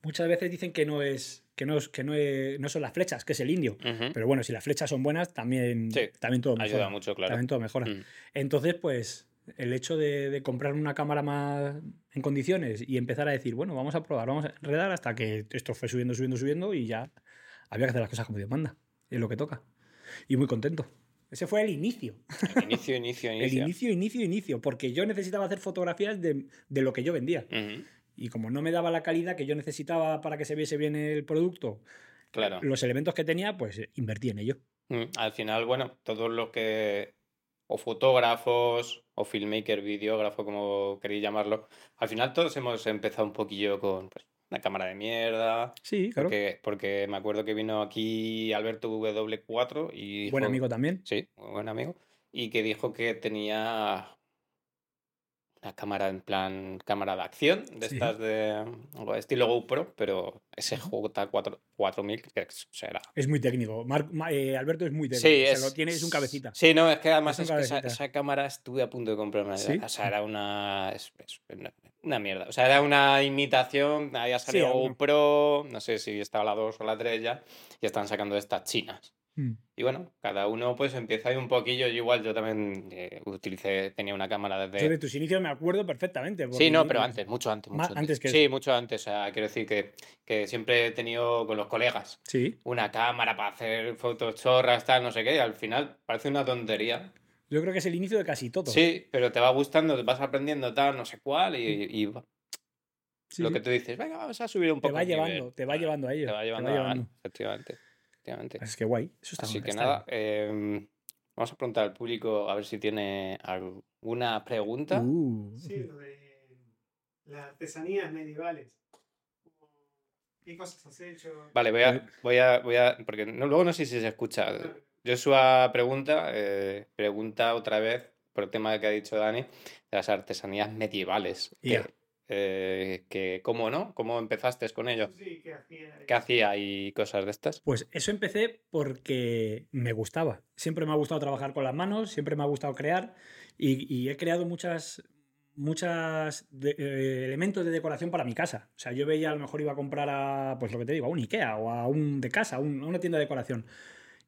[SPEAKER 2] muchas veces dicen que no es que no, que no, no son las flechas, que es el indio.
[SPEAKER 1] ujú.
[SPEAKER 2] Pero bueno, si las flechas son buenas, también,
[SPEAKER 1] Sí,
[SPEAKER 2] también todo mejora.
[SPEAKER 1] Ayuda mucho, claro.
[SPEAKER 2] También todo mejora.
[SPEAKER 1] Mm.
[SPEAKER 2] Entonces, pues, el hecho de, de comprar una cámara más en condiciones y empezar a decir, bueno, vamos a probar, vamos a enredar hasta que esto fue subiendo, subiendo, subiendo y ya había que hacer las cosas como Dios manda. Es lo que toca. Y muy contento. Ese fue el inicio.
[SPEAKER 1] El inicio, inicio,
[SPEAKER 2] El
[SPEAKER 1] inicio.
[SPEAKER 2] inicio, inicio, inicio. Porque yo necesitaba hacer fotografías de, de lo que yo vendía.
[SPEAKER 1] Ujú.
[SPEAKER 2] Y como no me daba la calidad que yo necesitaba para que se viese bien el producto,
[SPEAKER 1] Claro.
[SPEAKER 2] los elementos que tenía, pues invertí en ello.
[SPEAKER 1] Mm, Al final, bueno, todos los que. O fotógrafos, o filmmaker, videógrafo, como queréis llamarlo. Al final, todos hemos empezado un poquillo con pues, una cámara de mierda.
[SPEAKER 2] Sí, claro.
[SPEAKER 1] Porque, porque me acuerdo que vino aquí Alberto W4 y. dijo-
[SPEAKER 2] Buen amigo también.
[SPEAKER 1] Sí, buen amigo. Y que dijo que tenía una cámara en plan cámara de acción, de
[SPEAKER 2] Sí.
[SPEAKER 1] estas de o estilo GoPro, pero SJ4 4000, que es- será.
[SPEAKER 2] Es muy técnico. Mar- Ma- eh, Alberto es muy técnico.
[SPEAKER 1] Sí,
[SPEAKER 2] Se
[SPEAKER 1] es,
[SPEAKER 2] lo tiene, es un cabecita.
[SPEAKER 1] Sí, no, es que además
[SPEAKER 2] un
[SPEAKER 1] es, que esa, esa cámara estuve a punto de comprarme.
[SPEAKER 2] ¿Sí?
[SPEAKER 1] O sea, era una, es- es una, una mierda. O sea, era una imitación. Había salido
[SPEAKER 2] alguno.
[SPEAKER 1] GoPro, no sé si estaba la 2 o la 3 ya, y están sacando estas chinas.
[SPEAKER 2] Mm.
[SPEAKER 1] Y bueno, cada uno pues empieza ahí un poquillo. Yo igual, yo también eh, utilicé, tenía una cámara
[SPEAKER 2] Yo
[SPEAKER 1] desde...
[SPEAKER 2] de tus inicios me acuerdo perfectamente.
[SPEAKER 1] Sí, no,
[SPEAKER 2] yo-
[SPEAKER 1] pero antes, mucho antes, mucho
[SPEAKER 2] antes que
[SPEAKER 1] Sí,
[SPEAKER 2] eso.
[SPEAKER 1] mucho antes. O sea, quiero decir que, que siempre he tenido con los colegas
[SPEAKER 2] Sí.
[SPEAKER 1] una cámara para hacer fotos chorras, tal, no sé qué, y al final parece una tontería.
[SPEAKER 2] Yo creo que es el inicio de casi todo.
[SPEAKER 1] Sí, pero te va gustando, te vas aprendiendo tal, no sé cuál, y, y va-
[SPEAKER 2] Sí,
[SPEAKER 1] lo que tú dices, venga, vamos a subir un
[SPEAKER 2] Te
[SPEAKER 1] poco
[SPEAKER 2] va
[SPEAKER 1] el nivel".
[SPEAKER 2] llevando, te va llevando a ello.
[SPEAKER 1] Te va
[SPEAKER 2] te
[SPEAKER 1] llevando,
[SPEAKER 2] va
[SPEAKER 1] a-
[SPEAKER 2] llevando.
[SPEAKER 1] efectivamente. Efectivamente.
[SPEAKER 2] Es que guay. Eso está
[SPEAKER 1] Así que
[SPEAKER 2] está
[SPEAKER 1] nada, em, vamos a preguntar al público a ver si tiene alguna pregunta.
[SPEAKER 2] Uh.
[SPEAKER 3] Sí, lo de las artesanías medievales. ¿Qué cosas has hecho?
[SPEAKER 1] Vale, voy a, voy a, voy a, porque no- luego no sé si se escucha. Joshua pregunta, eh, pregunta otra vez por el tema que ha dicho Dani, de las artesanías medievales. que,
[SPEAKER 2] Ya.
[SPEAKER 1] Eh, que, ¿Cómo no? ¿Cómo empezaste con ello?
[SPEAKER 3] Sí, ¿qué hacía?
[SPEAKER 1] ¿Qué hacía y cosas de estas?
[SPEAKER 2] Pues eso empecé porque me gustaba. Siempre me ha gustado trabajar con las manos, siempre me ha gustado crear y, y he creado muchas, muchas de- eh, elementos de decoración para mi casa. O sea, yo veía, a lo mejor iba a comprar a, pues lo que te digo, a un Ikea o a un de casa, a, un- a una tienda de decoración.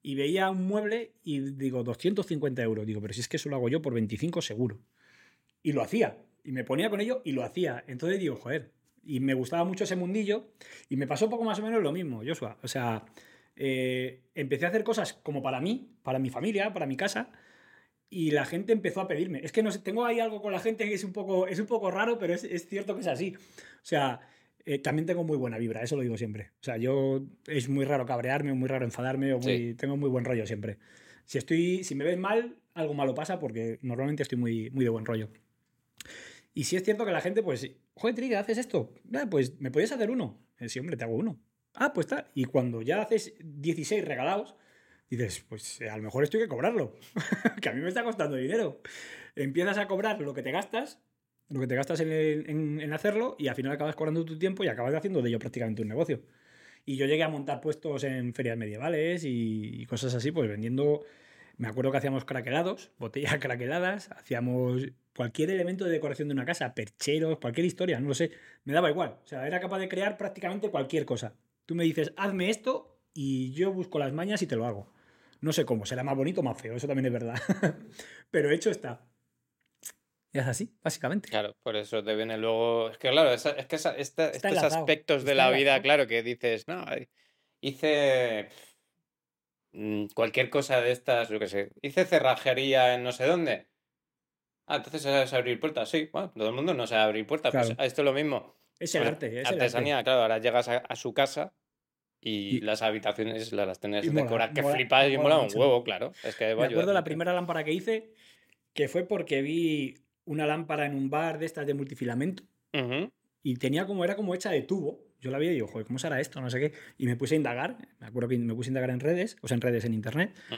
[SPEAKER 2] Y veía un mueble y digo, 250 euros. Digo, pero si es que eso lo hago yo por 25 seguro. Y lo hacía. Y me ponía con ello y lo hacía. Entonces digo, joder. Y me gustaba mucho ese mundillo. Y me pasó un poco más o menos lo mismo, Joshua. O sea, eh, empecé a hacer cosas como para mí, para mi familia, para mi casa. Y la gente empezó a pedirme. Es que no sé, tengo ahí algo con la gente que es un poco, es un poco raro, pero es, es cierto que es así. O sea, eh, también tengo muy buena vibra, eso lo digo siempre. O sea, yo es muy raro cabrearme, muy raro enfadarme, o muy,
[SPEAKER 1] Sí.
[SPEAKER 2] tengo muy buen rollo siempre. Si estoy, si me ven mal, algo malo pasa porque normalmente estoy muy, muy de buen rollo. Y si es cierto que la gente, pues, joder, Trigger, ¿haces esto? Ah, pues, ¿me podías hacer uno? Eh, Sí, hombre, te hago uno. Ah, pues está. Y cuando ya haces 16 regalados, dices, pues eh, a lo mejor esto hay que cobrarlo, que a mí me está costando dinero. Empiezas a cobrar lo que te gastas, lo que te gastas en, en- en hacerlo, y al final acabas cobrando tu tiempo y acabas haciendo de ello prácticamente un negocio. Y yo llegué a montar puestos en ferias medievales y cosas así, pues vendiendo. Me acuerdo que hacíamos craquelados, botellas craqueladas, hacíamos cualquier elemento de decoración de una casa, percheros, cualquier historia, no lo sé. Me daba igual. O sea, era capaz de crear prácticamente cualquier cosa. Tú me dices, hazme esto y yo busco las mañas y te lo hago. No sé cómo, será más bonito o más feo, eso también es verdad. Pero hecho está. Y es así, básicamente.
[SPEAKER 1] Claro, por eso te viene luego. Es que, claro, esa- es que esa- esta-
[SPEAKER 2] Está
[SPEAKER 1] estos
[SPEAKER 2] enlazado,
[SPEAKER 1] aspectos de la vida, claro, que dices, no, hice mm, cualquier cosa de estas, yo qué sé, hice cerrajería en no sé dónde. Ah, entonces sabes abrir puertas, sí, bueno, todo el mundo no sabe abrir puertas, pues
[SPEAKER 2] Claro.
[SPEAKER 1] esto es lo mismo.
[SPEAKER 2] Es el
[SPEAKER 1] Pues,
[SPEAKER 2] arte, es el arte.
[SPEAKER 1] artesanía, claro, ahora llegas a, a su casa y,
[SPEAKER 2] Y-
[SPEAKER 1] las habitaciones las, las
[SPEAKER 2] mola,
[SPEAKER 1] decoradas que
[SPEAKER 2] mola-
[SPEAKER 1] flipas y
[SPEAKER 2] mola
[SPEAKER 1] mola un huevo, claro. Es que
[SPEAKER 2] Me acuerdo la primera lámpara que hice, que fue porque vi una lámpara en un bar de estas de multifilamento
[SPEAKER 1] Ujú.
[SPEAKER 2] y tenía como, era como hecha de tubo. Yo la vi y digo, joder, ¿cómo será esto? No sé qué. Y me puse a indagar, me acuerdo que me puse a indagar en redes, o sea, en redes en internet,
[SPEAKER 1] Mm.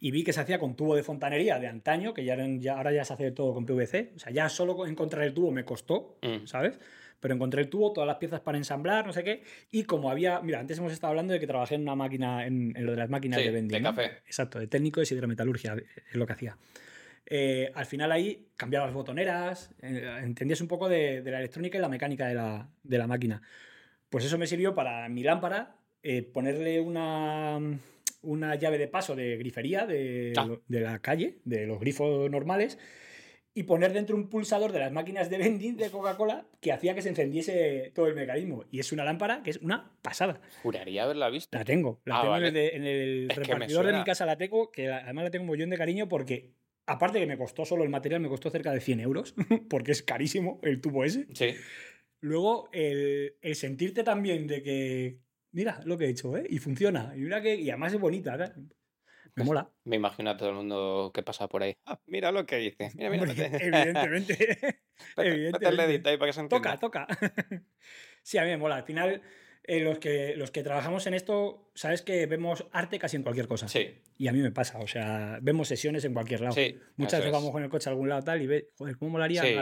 [SPEAKER 2] Y vi que se hacía con tubo de fontanería de antaño, que ya, eran- ya ahora ya se hace todo con PVC. O sea, ya solo encontrar el tubo me costó,
[SPEAKER 1] Mm.
[SPEAKER 2] ¿sabes? Pero encontré el tubo, todas las piezas para ensamblar, no sé qué. Y como había, mira, antes hemos estado hablando de que trabajé en una máquina, en, en lo de las máquinas
[SPEAKER 1] Sí,
[SPEAKER 2] de vending.
[SPEAKER 1] de
[SPEAKER 2] ¿no?
[SPEAKER 1] café.
[SPEAKER 2] Exacto, de técnico de hidrometalurgia, es lo que hacía. Eh, al final ahí cambiabas botoneras, eh, entendías un poco de, de la electrónica y la mecánica de la, de la máquina. Pues eso me sirvió para mi lámpara, eh, ponerle una, una llave de paso de grifería de,
[SPEAKER 1] Ah.
[SPEAKER 2] de la calle, de los grifos normales, y poner dentro un pulsador de las máquinas de vending de Coca-Cola que hacía que se encendiese todo el mecanismo. Y es una lámpara que es una pasada.
[SPEAKER 1] Juraría haberla visto.
[SPEAKER 2] La tengo, la
[SPEAKER 1] Ah,
[SPEAKER 2] tengo
[SPEAKER 1] vale.
[SPEAKER 2] en el, en el repartidor de mi casa, la tengo, que la- además la tengo un mollón de cariño porque, aparte que me costó solo el material, me costó cerca de 100 euros, porque es carísimo el tubo ese.
[SPEAKER 1] Sí.
[SPEAKER 2] Luego, el, el sentirte también de que, mira lo que he hecho, ¿eh? Y funciona, y mira que, y además es bonita, ¿verdad? Me
[SPEAKER 1] Pues,
[SPEAKER 2] mola.
[SPEAKER 1] Me imagino a todo el mundo que pasa por ahí. Ah, mira lo que hice. Mira, mira.
[SPEAKER 2] Evidentemente. Evidentemente.
[SPEAKER 1] ahí para que se.
[SPEAKER 2] Toca, toca. sí, a mí me mola. Al final, eh, los, que, los que trabajamos en esto, sabes que vemos arte casi en cualquier cosa.
[SPEAKER 1] Sí,
[SPEAKER 2] Y a mí me pasa, o sea, vemos sesiones en cualquier lado.
[SPEAKER 1] sí.
[SPEAKER 2] Muchas veces
[SPEAKER 1] es.
[SPEAKER 2] vamos con el coche a algún lado tal y ves, joder, ¿cómo molaría?
[SPEAKER 1] Sí.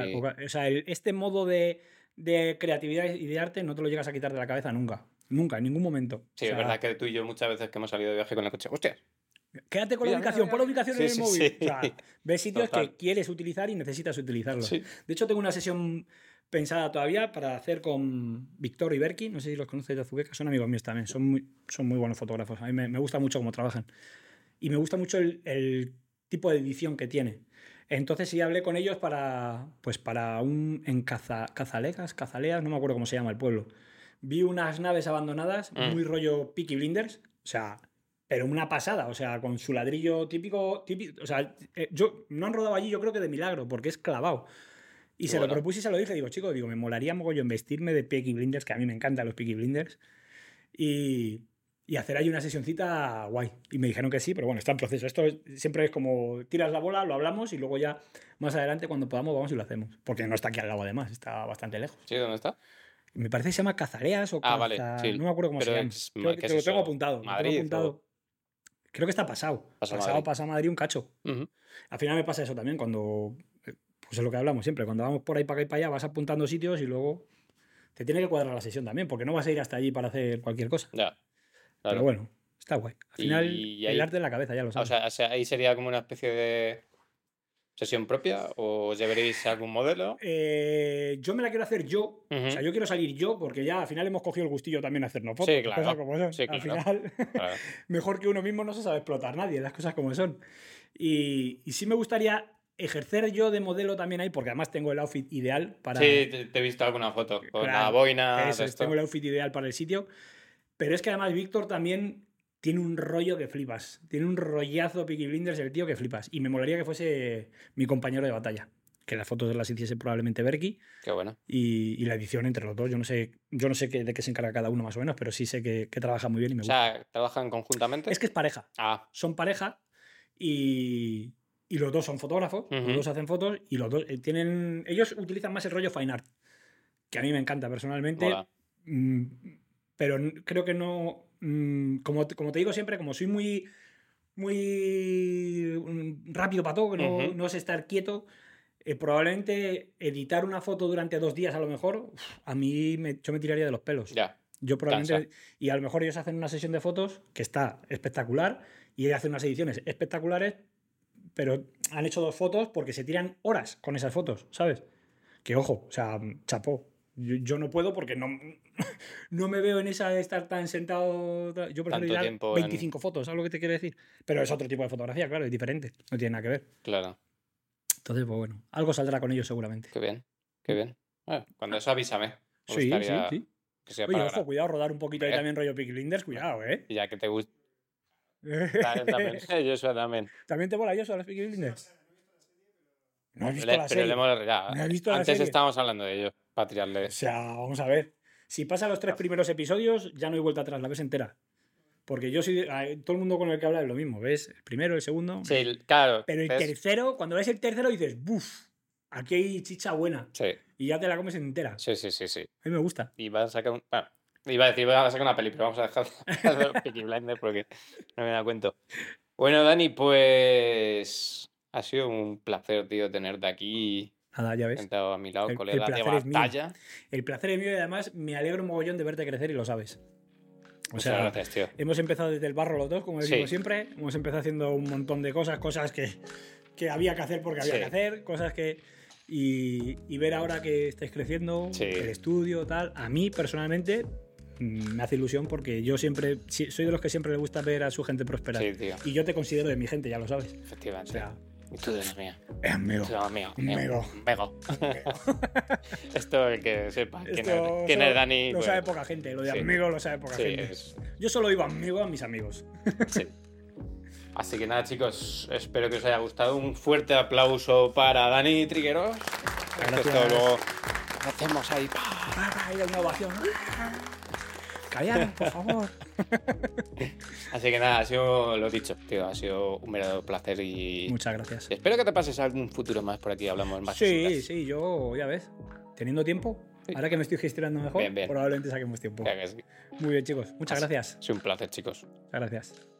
[SPEAKER 2] O sea, el- este modo de, de creatividad y de arte no te lo llegas a quitar de la cabeza nunca. Nunca, en ningún momento.
[SPEAKER 1] Sí,
[SPEAKER 2] O
[SPEAKER 1] es
[SPEAKER 2] sea,
[SPEAKER 1] verdad que tú y yo muchas veces que hemos salido de viaje con el coche. ¡Hostia!
[SPEAKER 2] Quédate con la ubicación, pon la ubicación
[SPEAKER 1] Sí,
[SPEAKER 2] en el
[SPEAKER 1] sí,
[SPEAKER 2] móvil.
[SPEAKER 1] sí.
[SPEAKER 2] O sea, ves sitios
[SPEAKER 1] Total.
[SPEAKER 2] que quieres utilizar y necesitas utilizarlos. De hecho, tengo una sesión pensada todavía para hacer con Víctor y Berki, no sé si los conoces de Azuqueca, son amigos míos también, son muy, son muy buenos fotógrafos. A mí me, me gusta mucho cómo trabajan. Y me gusta mucho el, el tipo de edición que tiene. Entonces sí hablé con ellos para, pues para un, en Caza, Cazalegas, Cazaleas, no me acuerdo cómo se llama el pueblo. Vi unas naves abandonadas,
[SPEAKER 1] Mm.
[SPEAKER 2] muy rollo Peaky Blinders, o sea, pero una pasada, o sea, con su ladrillo típico, típico o sea, eh, yo no han rodado allí, yo creo que de milagro, porque es clavado. Y se
[SPEAKER 1] bueno.
[SPEAKER 2] lo propuse y se lo dije, digo, chico, digo, me molaría mogollón vestirme de Peaky Blinders, que a mí me encantan los Peaky Blinders, y, y hacer ahí una sesioncita guay. Y me dijeron que sí, pero bueno, está en proceso. Esto es- siempre es como tiras la bola, lo hablamos y luego ya más adelante cuando podamos vamos y lo hacemos. Porque no está aquí al lado además, está bastante lejos.
[SPEAKER 1] ¿Sí? ¿Dónde está?
[SPEAKER 2] Me parece que se llama Cazareas o
[SPEAKER 1] Ah, vale,
[SPEAKER 2] Caza-
[SPEAKER 1] sí.
[SPEAKER 2] No me acuerdo cómo
[SPEAKER 1] Pero
[SPEAKER 2] se llama.
[SPEAKER 1] es-
[SPEAKER 2] Creo
[SPEAKER 1] ¿qué
[SPEAKER 2] que
[SPEAKER 1] es
[SPEAKER 2] te lo tengo
[SPEAKER 1] eso?
[SPEAKER 2] apuntado. lo tengo
[SPEAKER 1] ¿Madrid
[SPEAKER 2] apuntado. Creo que está pasado.
[SPEAKER 1] Pasa
[SPEAKER 2] pasado
[SPEAKER 1] Madrid.
[SPEAKER 2] pasa Madrid un cacho.
[SPEAKER 1] Ujú.
[SPEAKER 2] Al final me pasa eso también cuando. eh, Pues es lo que hablamos siempre. Cuando vamos por ahí para acá y para allá, vas apuntando sitios y luego te tiene que cuadrar la sesión también, porque no vas a ir hasta allí para hacer cualquier cosa.
[SPEAKER 1] Ya.
[SPEAKER 2] Pero
[SPEAKER 1] Claro.
[SPEAKER 2] bueno, está guay. Al final,
[SPEAKER 1] Y
[SPEAKER 2] el
[SPEAKER 1] ahí-
[SPEAKER 2] arte en la cabeza, ya lo
[SPEAKER 1] Ah, O
[SPEAKER 2] sabes.
[SPEAKER 1] sea, o sea, ahí sería como una especie de sesión propia o llevaréis algún modelo.
[SPEAKER 2] Eh, yo me la quiero hacer yo. O sea, yo quiero salir yo porque ya al final hemos cogido el gustillo también a hacernos fotos.
[SPEAKER 1] Sí, claro.
[SPEAKER 2] cosas como son.
[SPEAKER 1] Sí,
[SPEAKER 2] Al
[SPEAKER 1] claro.
[SPEAKER 2] final,
[SPEAKER 1] Claro.
[SPEAKER 2] mejor que uno mismo no se sabe explotar nadie, las cosas como son. Y, y sí me gustaría ejercer yo de modelo también ahí, porque además tengo el outfit ideal para.
[SPEAKER 1] Sí, te, te he visto alguna foto con la boina.
[SPEAKER 2] Eso
[SPEAKER 1] esto.
[SPEAKER 2] tengo el outfit ideal para el sitio. Pero es que además Víctor también tiene un rollo que flipas. Tiene un rollazo Peaky Blinders el tío que flipas. Y me molaría que fuese mi compañero de batalla. Que las fotos las hiciese probablemente Berky
[SPEAKER 1] Qué bueno.
[SPEAKER 2] y, y la edición entre los dos. Yo no sé, yo no sé qué- de qué se encarga cada uno más o menos, pero sí sé que, que trabaja muy bien y me
[SPEAKER 1] O
[SPEAKER 2] gusta.
[SPEAKER 1] sea, ¿trabajan conjuntamente?
[SPEAKER 2] Es que es pareja.
[SPEAKER 1] Ah,
[SPEAKER 2] Son pareja y, y los dos son fotógrafos. Los dos hacen fotos y los dos eh, tienen. Ellos utilizan más el rollo fine art. Que a mí me encanta personalmente.
[SPEAKER 1] mola.
[SPEAKER 2] Mm, pero creo que no. Mm, como, te- como te digo siempre, como soy muy. Muy mm, rápido para todo, que no,
[SPEAKER 1] Ujú.
[SPEAKER 2] no sé estar quieto. eh, probablemente editar una foto durante dos días, a lo mejor, uf, a mí me, yo me tiraría de los pelos.
[SPEAKER 1] Ya.
[SPEAKER 2] Yo probablemente.
[SPEAKER 1] Cansa.
[SPEAKER 2] Y a lo mejor ellos hacen una sesión de fotos que está espectacular y ellos hacen unas ediciones espectaculares, pero han hecho dos fotos porque se tiran horas con esas fotos, ¿sabes? Que ojo, o sea, chapó. Yo, yo no puedo porque no, no me veo en esa de estar tan sentado. Yo prefiero tirar
[SPEAKER 1] tiempo en-
[SPEAKER 2] 25 fotos, ¿sabes lo que te quiero decir? Pero es otro tipo de fotografía, claro, es diferente, no tiene nada que ver.
[SPEAKER 1] Claro.
[SPEAKER 2] Entonces, pues bueno, algo saldrá con ellos seguramente.
[SPEAKER 1] Qué bien. Qué bien. Bueno, cuando eso avísame. Me
[SPEAKER 2] Sí, sí,
[SPEAKER 1] gustaría
[SPEAKER 2] sí.
[SPEAKER 1] que sea
[SPEAKER 2] Oye,
[SPEAKER 1] para
[SPEAKER 2] ojo,
[SPEAKER 1] gra-
[SPEAKER 2] cuidado, rodar un poquito ahí
[SPEAKER 1] Eh.
[SPEAKER 2] también rollo Peaky Blinders, cuidado, ¿eh?
[SPEAKER 1] Ya que te gusta. También. Joshua también.
[SPEAKER 2] ¿También te mola yo a los Peaky Blinders? No has visto la
[SPEAKER 1] pero le hemos- ya,
[SPEAKER 2] ¿No has visto la
[SPEAKER 1] Antes
[SPEAKER 2] serie?
[SPEAKER 1] estábamos hablando de ello. Para tirarle.
[SPEAKER 2] O sea, vamos a ver. Si pasa los tres primeros episodios, ya no hay vuelta atrás, la ves entera. Porque yo soy. todo el mundo con el que habla es lo mismo, ¿ves? El primero, el segundo.
[SPEAKER 1] Sí, el- claro.
[SPEAKER 2] Pero el
[SPEAKER 1] ¿ves?
[SPEAKER 2] tercero, cuando ves el tercero, dices, ¡buf! Aquí hay chicha buena.
[SPEAKER 1] Sí,
[SPEAKER 2] Y ya te la comes entera.
[SPEAKER 1] sí, sí, sí, sí.
[SPEAKER 2] A mí me gusta.
[SPEAKER 1] Y van a sacar un. Bueno, iba a decir, a sacar una peli, pero vamos a dejar de Peaky Blinders porque no me da cuenta. Bueno, Dani, pues. Ha sido un placer, tío, tenerte aquí
[SPEAKER 2] Nada, ya ves.
[SPEAKER 1] sentado a mi lado,
[SPEAKER 2] El- el
[SPEAKER 1] colega de
[SPEAKER 2] placer es mío.
[SPEAKER 1] batalla.
[SPEAKER 2] El placer es mío y además me alegro un mogollón de verte crecer y lo sabes. O sea,
[SPEAKER 1] gracias, tío.
[SPEAKER 2] hemos empezado desde el barro los dos, como decimos
[SPEAKER 1] Sí.
[SPEAKER 2] siempre. Hemos empezado haciendo un montón de cosas, cosas que, que había que hacer porque había
[SPEAKER 1] Sí.
[SPEAKER 2] que hacer, cosas que. Y, y ver ahora que estáis creciendo,
[SPEAKER 1] Sí.
[SPEAKER 2] el estudio, tal. A mí personalmente mm, me hace ilusión porque yo siempre. Soy de los que siempre le gusta ver a su gente prosperar.
[SPEAKER 1] Sí, tío.
[SPEAKER 2] Y yo te considero de mi gente, ya lo sabes. O
[SPEAKER 1] Efectivamente.
[SPEAKER 2] sea,
[SPEAKER 1] y tú mía.
[SPEAKER 2] es amigo.
[SPEAKER 1] Tú la mía.
[SPEAKER 2] Mego.
[SPEAKER 1] Mego. Esto el que sepa quién,
[SPEAKER 2] Esto
[SPEAKER 1] es, quién
[SPEAKER 2] solo
[SPEAKER 1] es Dani.
[SPEAKER 2] Lo
[SPEAKER 1] pues,
[SPEAKER 2] sabe poca gente, lo de
[SPEAKER 1] sí.
[SPEAKER 2] amigo lo sabe poca
[SPEAKER 1] sí,
[SPEAKER 2] gente.
[SPEAKER 1] es-
[SPEAKER 2] Yo solo digo amigo a mis amigos.
[SPEAKER 1] sí. Así que nada, chicos, espero que os haya gustado. Un fuerte aplauso para Dani Trigueros.
[SPEAKER 2] Gracias.
[SPEAKER 1] Esto luego lo hacemos ahí. pa.
[SPEAKER 2] Ah, hay una ovación. Por favor.
[SPEAKER 1] Así que nada, ha sido lo dicho, tío. Ha sido un verdadero placer y
[SPEAKER 2] Muchas gracias.
[SPEAKER 1] espero que te pases algún futuro más por aquí. Hablamos más.
[SPEAKER 2] Sí,
[SPEAKER 1] cositas.
[SPEAKER 2] sí, yo, ya ves, teniendo tiempo, Ahora que me estoy gestionando mejor,
[SPEAKER 1] Bien, bien.
[SPEAKER 2] probablemente saquemos tiempo.
[SPEAKER 1] Ya que sí.
[SPEAKER 2] Muy bien, chicos. Muchas
[SPEAKER 1] Así-
[SPEAKER 2] gracias.
[SPEAKER 1] Es un placer, chicos.
[SPEAKER 2] Muchas gracias.